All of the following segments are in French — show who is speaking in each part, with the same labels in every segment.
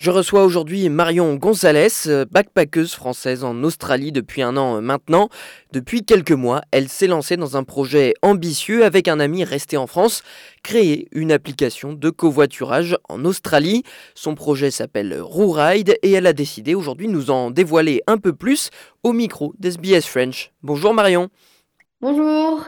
Speaker 1: Je reçois aujourd'hui Marion Gonzalez, backpackeuse française en Australie depuis un an euh, maintenant. Depuis quelques mois, elle s'est lancée dans un projet ambitieux avec un ami resté en France, créer une application de covoiturage en Australie. Son projet s'appelle RouRide et elle a décidé aujourd'hui de nous en dévoiler un peu plus au micro d'SBS French. Bonjour Marion.
Speaker 2: Bonjour.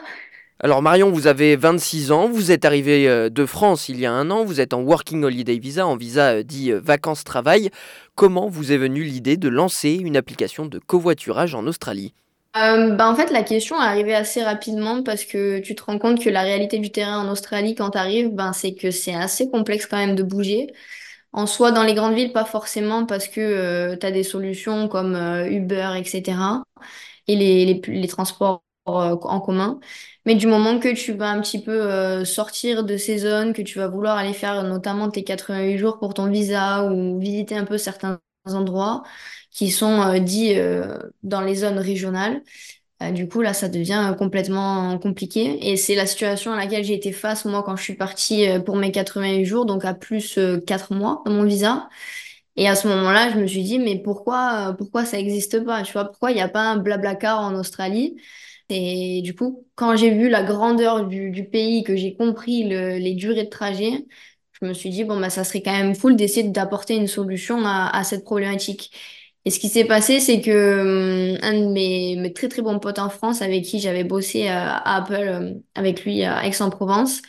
Speaker 1: Alors Marion, vous avez 26 ans, vous êtes arrivée euh, de France il y a un an, vous êtes en Working Holiday Visa, en visa euh, dit euh, vacances-travail. Comment vous est venue l'idée de lancer une application de covoiturage en Australie?
Speaker 2: Bah, en fait, la question est arrivée assez rapidement parce que tu te rends compte que la réalité du terrain en Australie, quand tu arrives, ben, c'est que c'est assez complexe quand même de bouger. En soi, dans les grandes villes, pas forcément parce que tu as des solutions comme Uber, etc. Et les, les transports en commun. Mais du moment que tu vas un petit peu euh, sortir de ces zones, que tu vas vouloir aller faire notamment tes 88 jours pour ton visa ou visiter un peu certains endroits qui sont euh, dits euh, dans les zones régionales, du coup là ça devient complètement compliqué. Et c'est la situation à laquelle j'ai été face moi quand je suis partie pour mes 88 jours, donc à plus 4 mois dans mon visa. Et à ce moment-là, je me suis dit, mais pourquoi, pourquoi ça n'existe pas? Tu vois, pourquoi il n'y a pas un Blablacar en Australie? Et du coup, quand j'ai vu la grandeur du, pays, que j'ai compris les durées de trajet, je me suis dit, bon, bah, ça serait quand même cool d'essayer d'apporter une solution à, cette problématique. Et ce qui s'est passé, c'est que hum, un de mes, très très bons potes en France, avec qui j'avais bossé euh, à Apple, euh, avec lui à Aix-en-Provence,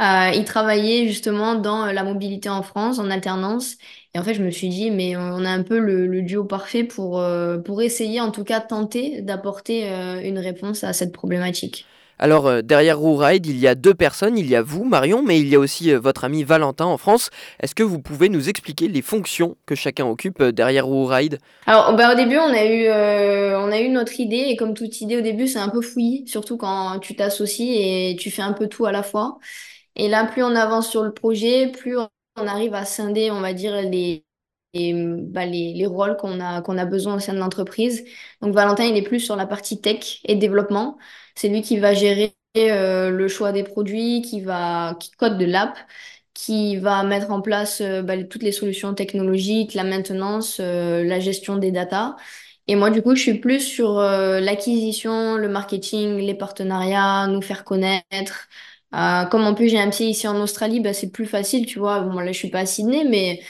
Speaker 2: euh, il travaillait justement dans la mobilité en France en alternance. Et en fait, je me suis dit, mais on a un peu le, duo parfait pour, euh, pour essayer, en tout cas, tenter d'apporter euh, une réponse à cette problématique.
Speaker 1: Alors euh, derrière RouRide, il y a deux personnes, il y a vous Marion, mais il y a aussi votre ami Valentin en France. Est-ce que vous pouvez nous expliquer les fonctions que chacun occupe derrière RouRide
Speaker 2: Alors bah, au début on a, eu, on a eu notre idée et comme toute idée au début c'est un peu fouillis, surtout quand tu t'associes et tu fais un peu tout à la fois. Et là plus on avance sur le projet, plus on arrive à scinder, on va dire, les, bah, les, les, rôles qu'on a, qu'on a besoin au sein de l'entreprise. Donc Valentin, il est plus sur la partie tech et développement. C'est lui qui va gérer euh, le choix des produits, qui va qui code de l'app, qui va mettre en place euh, bah, toutes les solutions technologiques, la maintenance, euh, la gestion des datas. Et moi, du coup, je suis plus sur l'acquisition, le marketing, les partenariats, nous faire connaître, euh, comme en plus j'ai un pied ici en Australie, bah, c'est plus facile, tu vois. Bon, là, je suis pas à Sydney, mais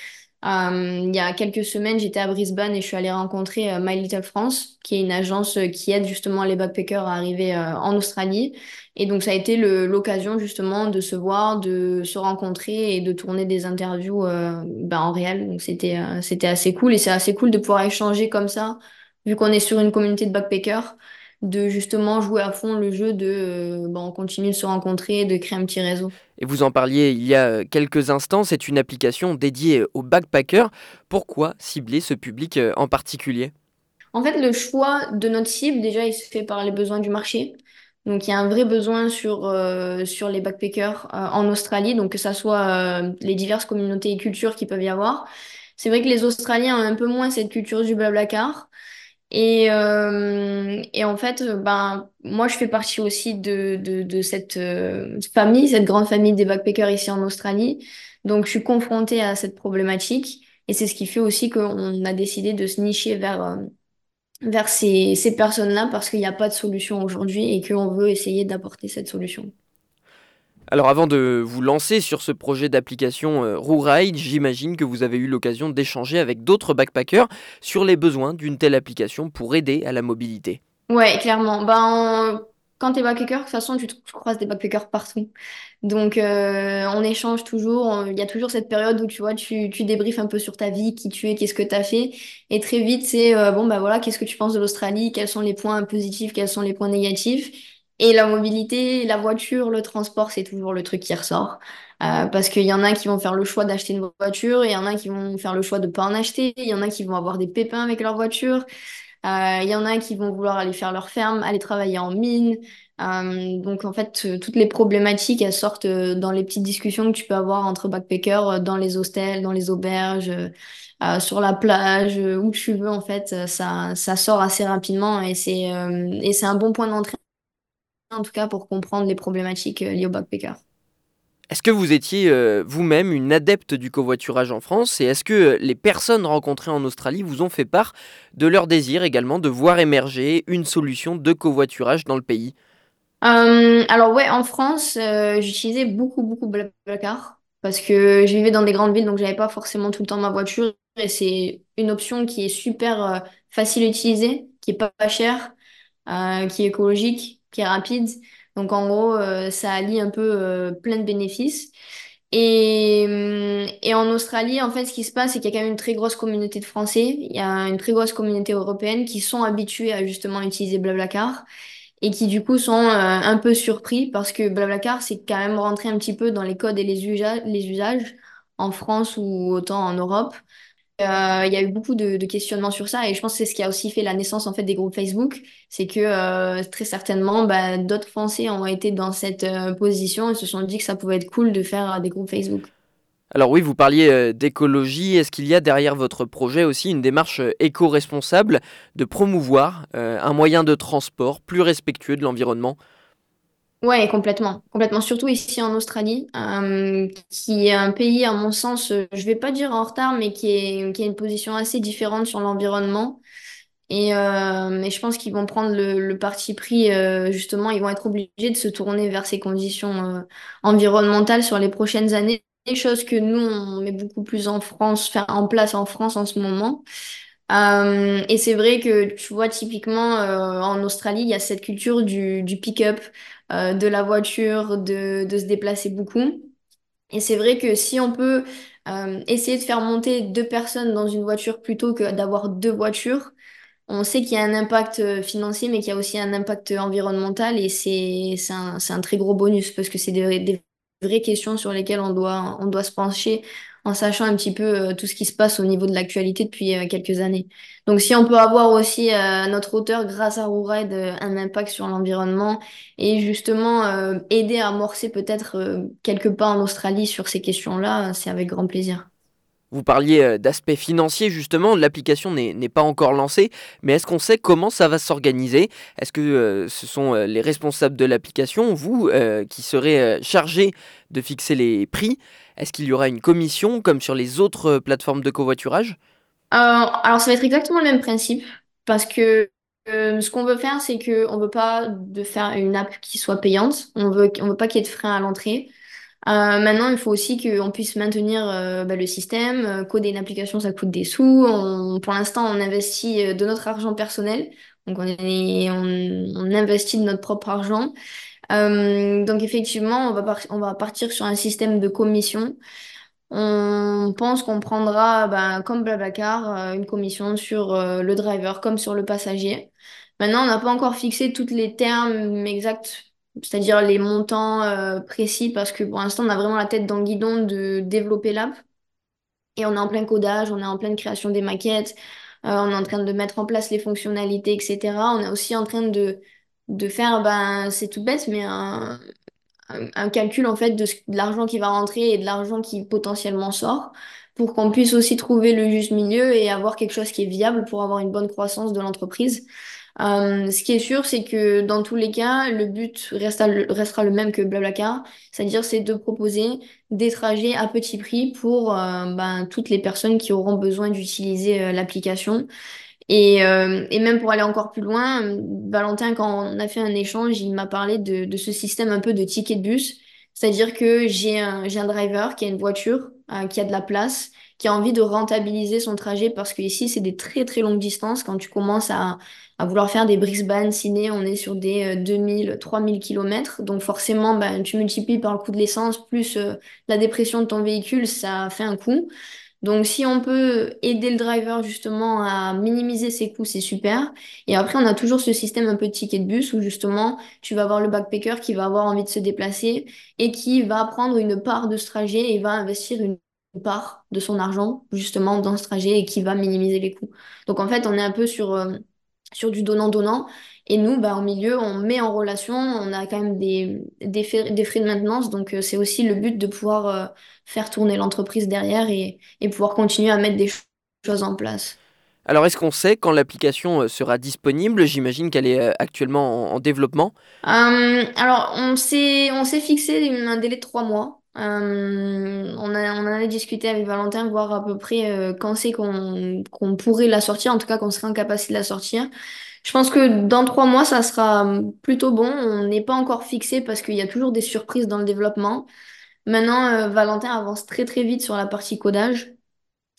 Speaker 2: euh, il y a quelques semaines, j'étais à Brisbane et je suis allée rencontrer euh, My Little France, qui est une agence qui aide justement les backpackers à arriver en Australie. Et donc, ça a été l'occasion justement de se voir, de se rencontrer et de tourner des interviews bah, en réel. Donc, c'était c'était assez cool et c'est assez cool de pouvoir échanger comme ça, vu qu'on est sur une communauté de backpackers de justement jouer à fond le jeu de euh, bon, on continue de se rencontrer, de créer un petit réseau.
Speaker 1: Et vous en parliez il y a euh, quelques instants, c'est une application dédiée aux backpackers. Pourquoi cibler ce public euh, en particulier?
Speaker 2: En fait, le choix de notre cible, déjà, il se fait par les besoins du marché. Donc, il y a un vrai besoin sur, sur les backpackers en Australie, donc que ce soit les diverses communautés et cultures qui peuvent y avoir. C'est vrai que les Australiens ont un peu moins cette culture du blablacar. Et, euh, et en fait, ben, moi, je fais partie aussi de, de, de cette euh, famille, cette grande famille des backpackers ici en Australie. Donc, je suis confrontée à cette problématique. Et c'est ce qui fait aussi qu'on a décidé de se nicher vers, euh, vers ces, ces personnes-là parce qu'il n'y a pas de solution aujourd'hui et qu'on veut essayer d'apporter cette solution.
Speaker 1: Alors avant de vous lancer sur ce projet d'application euh, RouRide, j'imagine que vous avez eu l'occasion d'échanger avec d'autres backpackers sur les besoins d'une telle application pour aider à la mobilité.
Speaker 2: Ouais, clairement. Ben, quand tu es backpacker, de toute façon, tu, croises des backpackers partout. Donc, euh, on échange toujours. Il y a toujours cette période où tu vois, tu, tu débriefes un peu sur ta vie, qui tu es, qu'est-ce que tu as fait. Et très vite, c'est euh, bon, bah voilà, qu'est-ce que tu penses de l'Australie, quels sont les points positifs, quels sont les points négatifs? Et la mobilité, la voiture, le transport, c'est toujours le truc qui ressort. Euh, parce qu'il y en a qui vont faire le choix d'acheter une voiture, il y en a qui vont faire le choix de ne pas en acheter, il y en a qui vont avoir des pépins avec leur voiture, euh, il y en a qui vont vouloir aller faire leur ferme, aller travailler en mine. Euh, donc en fait, toutes les problématiques, elles sortent dans les petites discussions que tu peux avoir entre backpackers, dans les hostels, dans les auberges, sur la plage, où tu veux, en fait, ça, ça sort assez rapidement et c'est et c'est un bon point d'entrée en tout cas pour comprendre les problématiques euh, liées au backpacker.
Speaker 1: Est-ce que vous étiez euh, vous-même une adepte du covoiturage en France et est-ce que les personnes rencontrées en Australie vous ont fait part de leur désir également de voir émerger une solution de covoiturage dans le pays?
Speaker 2: Euh, alors ouais, en France, euh, j'utilisais beaucoup, beaucoup Blablacar parce que je vivais dans des grandes villes, donc j'avais pas forcément tout le temps ma voiture et c'est une option qui est super euh, facile à utiliser, qui est pas, pas chère, euh, qui est écologique, qui est rapide. Donc en gros, euh, ça allie un peu euh, plein de bénéfices. Et, hum, et en Australie, en fait, ce qui se passe, c'est qu'il y a quand même une très grosse communauté de Français, il y a une très grosse communauté européenne qui sont habitués à justement utiliser Blablacar et qui du coup sont euh, un peu surpris parce que Blablacar, c'est quand même rentré un petit peu dans les codes et les usages, les usages en France ou autant en Europe. Euh, il y a eu beaucoup de, questionnements sur ça et je pense que c'est ce qui a aussi fait la naissance en fait des groupes Facebook, c'est que euh, très certainement bah, d'autres Français ont été dans cette euh, position et se sont dit que ça pouvait être cool de faire des groupes Facebook.
Speaker 1: Alors oui, vous parliez d'écologie. Est-ce qu'il y a derrière votre projet aussi une démarche éco-responsable de promouvoir un moyen de transport plus respectueux de l'environnement?
Speaker 2: Ouais, complètement, complètement. Surtout ici en Australie, euh, qui est un pays, à mon sens, euh, je vais pas dire en retard, mais qui est, qui a une position assez différente sur l'environnement. Et, euh, je pense qu'ils vont prendre le, le parti pris, euh, justement, ils vont être obligés de se tourner vers ces conditions euh, environnementales sur les prochaines années, chose que nous, on met beaucoup plus en France, enfin, en place en France en ce moment. Euh, et c'est vrai que, tu vois, typiquement, euh, en Australie, il y a cette culture du, du pick-up, euh, de la voiture, de, de se déplacer beaucoup. Et c'est vrai que si on peut euh, essayer de faire monter deux personnes dans une voiture plutôt que d'avoir deux voitures, on sait qu'il y a un impact euh, financier, mais qu'il y a aussi un impact environnemental et c'est un, un très gros bonus parce que c'est des, des vraies questions sur lesquelles on doit, on doit se pencher en sachant un petit peu euh, tout ce qui se passe au niveau de l'actualité depuis euh, quelques années. Donc si on peut avoir aussi euh, notre hauteur, grâce à Rouride, euh, un impact sur l'environnement et justement aider à amorcer peut-être euh, quelques pas en Australie sur ces questions-là, c'est avec grand plaisir.
Speaker 1: Vous parliez euh, d'aspect financier justement, l'application n'est pas encore lancée, mais est-ce qu'on sait comment ça va s'organiser? Est-ce que euh, ce sont euh, les responsables de l'application, vous, qui serez chargés de fixer les prix? Est-ce qu'il y aura une commission comme sur les autres plateformes de covoiturage?
Speaker 2: Alors, ça va être exactement le même principe parce que ce qu'on veut faire, c'est que on veut pas faire une app qui soit payante. On veut, on veut pas qu'il y ait de frein à l'entrée. Euh, maintenant, il faut aussi qu'on puisse maintenir euh, bah, le système. Euh, coder une application, ça coûte des sous. On- pour l'instant, on investit euh, de notre argent personnel. Donc, on est, on, on investit de notre propre argent. Euh, donc, effectivement, on va, on va partir sur un système de commission. On pense qu'on prendra, ben, comme Blablacar, une commission sur le driver comme sur le passager. Maintenant, on n'a pas encore fixé tous les termes exacts, c'est-à-dire les montants euh, précis, parce que pour l'instant, on a vraiment la tête dans le guidon de développer l'app. Et on est en plein codage, on est en pleine création des maquettes, euh, on est en train de mettre en place les fonctionnalités, etc. On est aussi en train de, faire, ben, c'est tout bête, mais un, calcul en fait de l'argent qui va rentrer et de l'argent qui potentiellement sort pour qu'on puisse aussi trouver le juste milieu et avoir quelque chose qui est viable pour avoir une bonne croissance de l'entreprise. Euh, ce qui est sûr, c'est que dans tous les cas, le but restera le même que Blablacar, c'est-à-dire c'est de proposer des trajets à petit prix pour euh, ben, toutes les personnes qui auront besoin d'utiliser euh, l'application. Et, et même pour aller encore plus loin, Valentin, quand on a fait un échange, il m'a parlé de, de ce système un peu de ticket de bus. C'est-à-dire que j'ai un, un driver qui a une voiture, qui a de la place, qui a envie de rentabiliser son trajet parce que ici, c'est des très très longues distances. Quand tu commences à, à vouloir faire des Brisbane, Sydney, on est sur des euh, 2000, 3000 kilomètres. Donc forcément, ben, tu multiplies par le coût de l'essence plus euh, la dépression de ton véhicule, ça fait un coût. Donc, si on peut aider le driver justement à minimiser ses coûts, c'est super. Et après, on a toujours ce système un peu de ticket de bus où justement, tu vas avoir le backpacker qui va avoir envie de se déplacer et qui va prendre une part de ce trajet et va investir une part de son argent justement dans ce trajet et qui va minimiser les coûts. Donc, en fait, on est un peu sur, euh, sur du donnant-donnant. Et nous, bah, au milieu, on met en relation, on a quand même des, des frais, des frais de maintenance. Donc, euh, c'est aussi le but de pouvoir euh, faire tourner l'entreprise derrière et et pouvoir continuer à mettre des ch- choses en place.
Speaker 1: Alors est-ce qu'on sait quand l'application euh, sera disponible? J'imagine qu'elle est actuellement en, en développement.
Speaker 2: Euh, alors, on s'est on s'est fixé un délai de trois mois Euh, on a, on a discuté avec Valentin, voir à peu près euh, quand c'est qu'on qu'on pourrait la sortir, en tout cas qu'on serait en capacité de la sortir. Je pense que dans trois mois, ça sera plutôt bon. On n'est pas encore fixé parce qu'il y a toujours des surprises dans le développement. Maintenant, euh, Valentin avance très très vite sur la partie codage.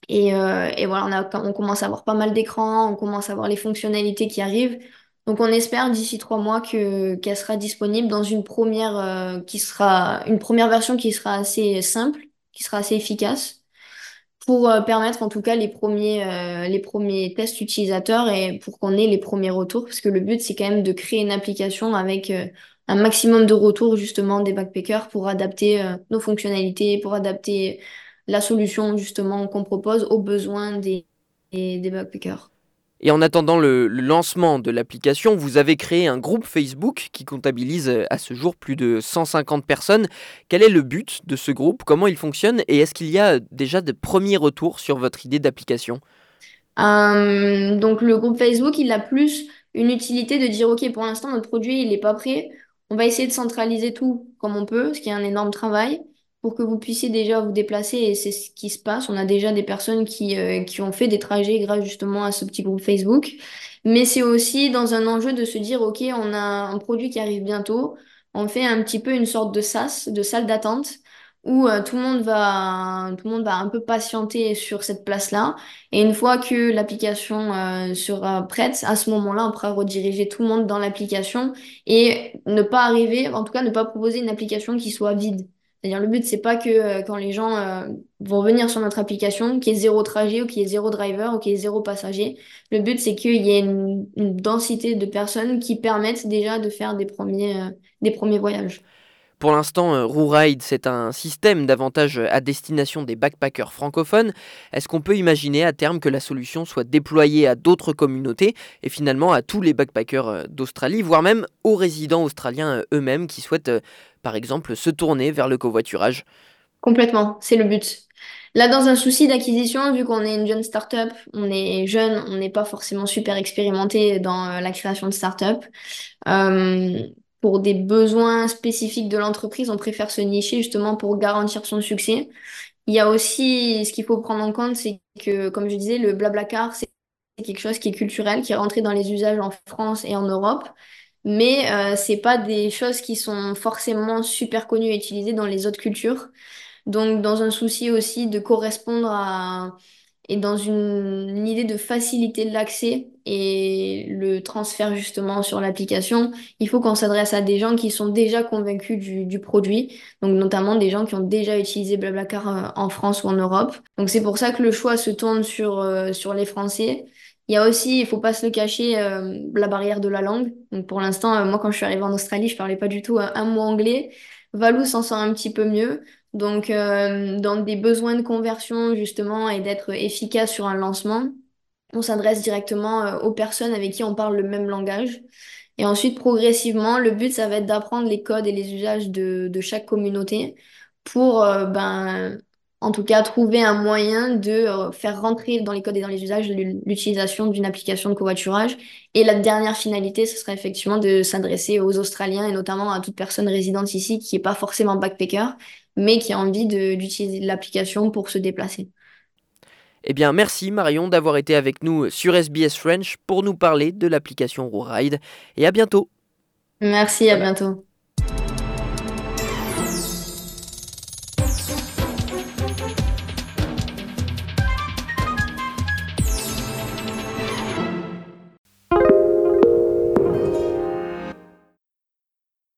Speaker 2: Et, euh, et voilà, on a, on commence à avoir pas mal d'écrans, on commence à voir les fonctionnalités qui arrivent. Donc on espère d'ici trois mois que qu'elle sera disponible dans une première euh, qui sera une première version qui sera assez simple, qui sera assez efficace pour euh, permettre en tout cas les premiers euh, les premiers tests utilisateurs et pour qu'on ait les premiers retours parce que le but c'est quand même de créer une application avec un maximum de retours justement des backpackers pour adapter nos fonctionnalités, pour adapter la solution justement qu'on propose aux besoins des, des backpackers.
Speaker 1: Et en attendant le, lancement de l'application, vous avez créé un groupe Facebook qui comptabilise euh, à ce jour plus de 150 personnes. Quel est le but de ce groupe? Comment il fonctionne? Et est-ce qu'il y a déjà de premiers retours sur votre idée d'application?
Speaker 2: Euh, Donc le groupe Facebook, il a plus une utilité de dire, OK, pour l'instant, notre produit, il n'est pas prêt. On va essayer de centraliser tout comme on peut, ce qui est un énorme travail pour que vous puissiez déjà vous déplacer et c'est ce qui se passe. On a déjà des personnes qui, euh, qui ont fait des trajets grâce justement à ce petit groupe Facebook. Mais c'est aussi dans un enjeu de se dire, OK, on a un produit qui arrive bientôt. On fait un petit peu une sorte de sas, de salle d'attente où euh, tout le monde va tout le monde va un peu patienter sur cette place-là et une fois que l'application euh, sera prête à ce moment-là on pourra rediriger tout le monde dans l'application et ne pas arriver en tout cas ne pas proposer une application qui soit vide c'est-à-dire, le but, c'est pas que euh, quand les gens euh, vont venir sur notre application, qu'il y ait zéro trajet ou qu'il y ait zéro driver ou qu'il y ait zéro passager. Le but, c'est qu'il y ait une, densité de personnes qui permettent déjà de faire des premiers, euh, des premiers voyages.
Speaker 1: Pour l'instant, RouRide, c'est un système davantage à destination des backpackers francophones. Est-ce qu'on peut imaginer à terme que la solution soit déployée à d'autres communautés et finalement à tous les backpackers d'Australie, voire même aux résidents australiens eux-mêmes qui souhaitent par exemple, se tourner vers le covoiturage
Speaker 2: Complètement, c'est le but. Là, dans un souci d'acquisition, vu qu'on est une jeune start-up, on est jeune, on n'est pas forcément super expérimenté dans euh, la création de start-up. Euh, pour des besoins spécifiques de l'entreprise, on préfère se nicher justement pour garantir son succès. Il y a aussi, ce qu'il faut prendre en compte, c'est que, comme je disais, le blablacar, c'est quelque chose qui est culturel, qui est rentré dans les usages en France et en Europe mais euh, c'est pas des choses qui sont forcément super connues et utilisées dans les autres cultures. Donc, dans un souci aussi de correspondre à et dans une, idée de faciliter l'accès et le transfert justement sur l'application, il faut qu'on s'adresse à des gens qui sont déjà convaincus du, du, produit, donc notamment des gens qui ont déjà utilisé Blablacar euh, en France ou en Europe. Donc c'est pour ça que le choix se tourne sur, euh, sur les Français il y a aussi, il faut pas se le cacher, euh, la barrière de la langue. Donc pour l'instant, euh, moi quand je suis arrivée en Australie, je parlais pas du tout euh, un mot anglais. Valou s'en sort un petit peu mieux. Donc dans des besoins de conversion justement et d'être efficace sur un lancement, on s'adresse directement aux personnes avec qui on parle le même langage. Et ensuite, progressivement, le but, ça va être d'apprendre les codes et les usages de, de chaque communauté pour ben, en tout cas trouver un moyen de euh, faire rentrer dans les codes et dans les usages l'utilisation d'une application de covoiturage. Et la dernière finalité, ce serait effectivement de s'adresser aux Australiens et notamment à toute personne résidente ici qui n'est pas forcément backpacker, mais qui a envie d'utiliser l'application pour se déplacer.
Speaker 1: Eh bien, merci Marion d'avoir été avec nous sur SBS French pour nous parler de l'application RoRide et à bientôt.
Speaker 2: Merci, à bientôt.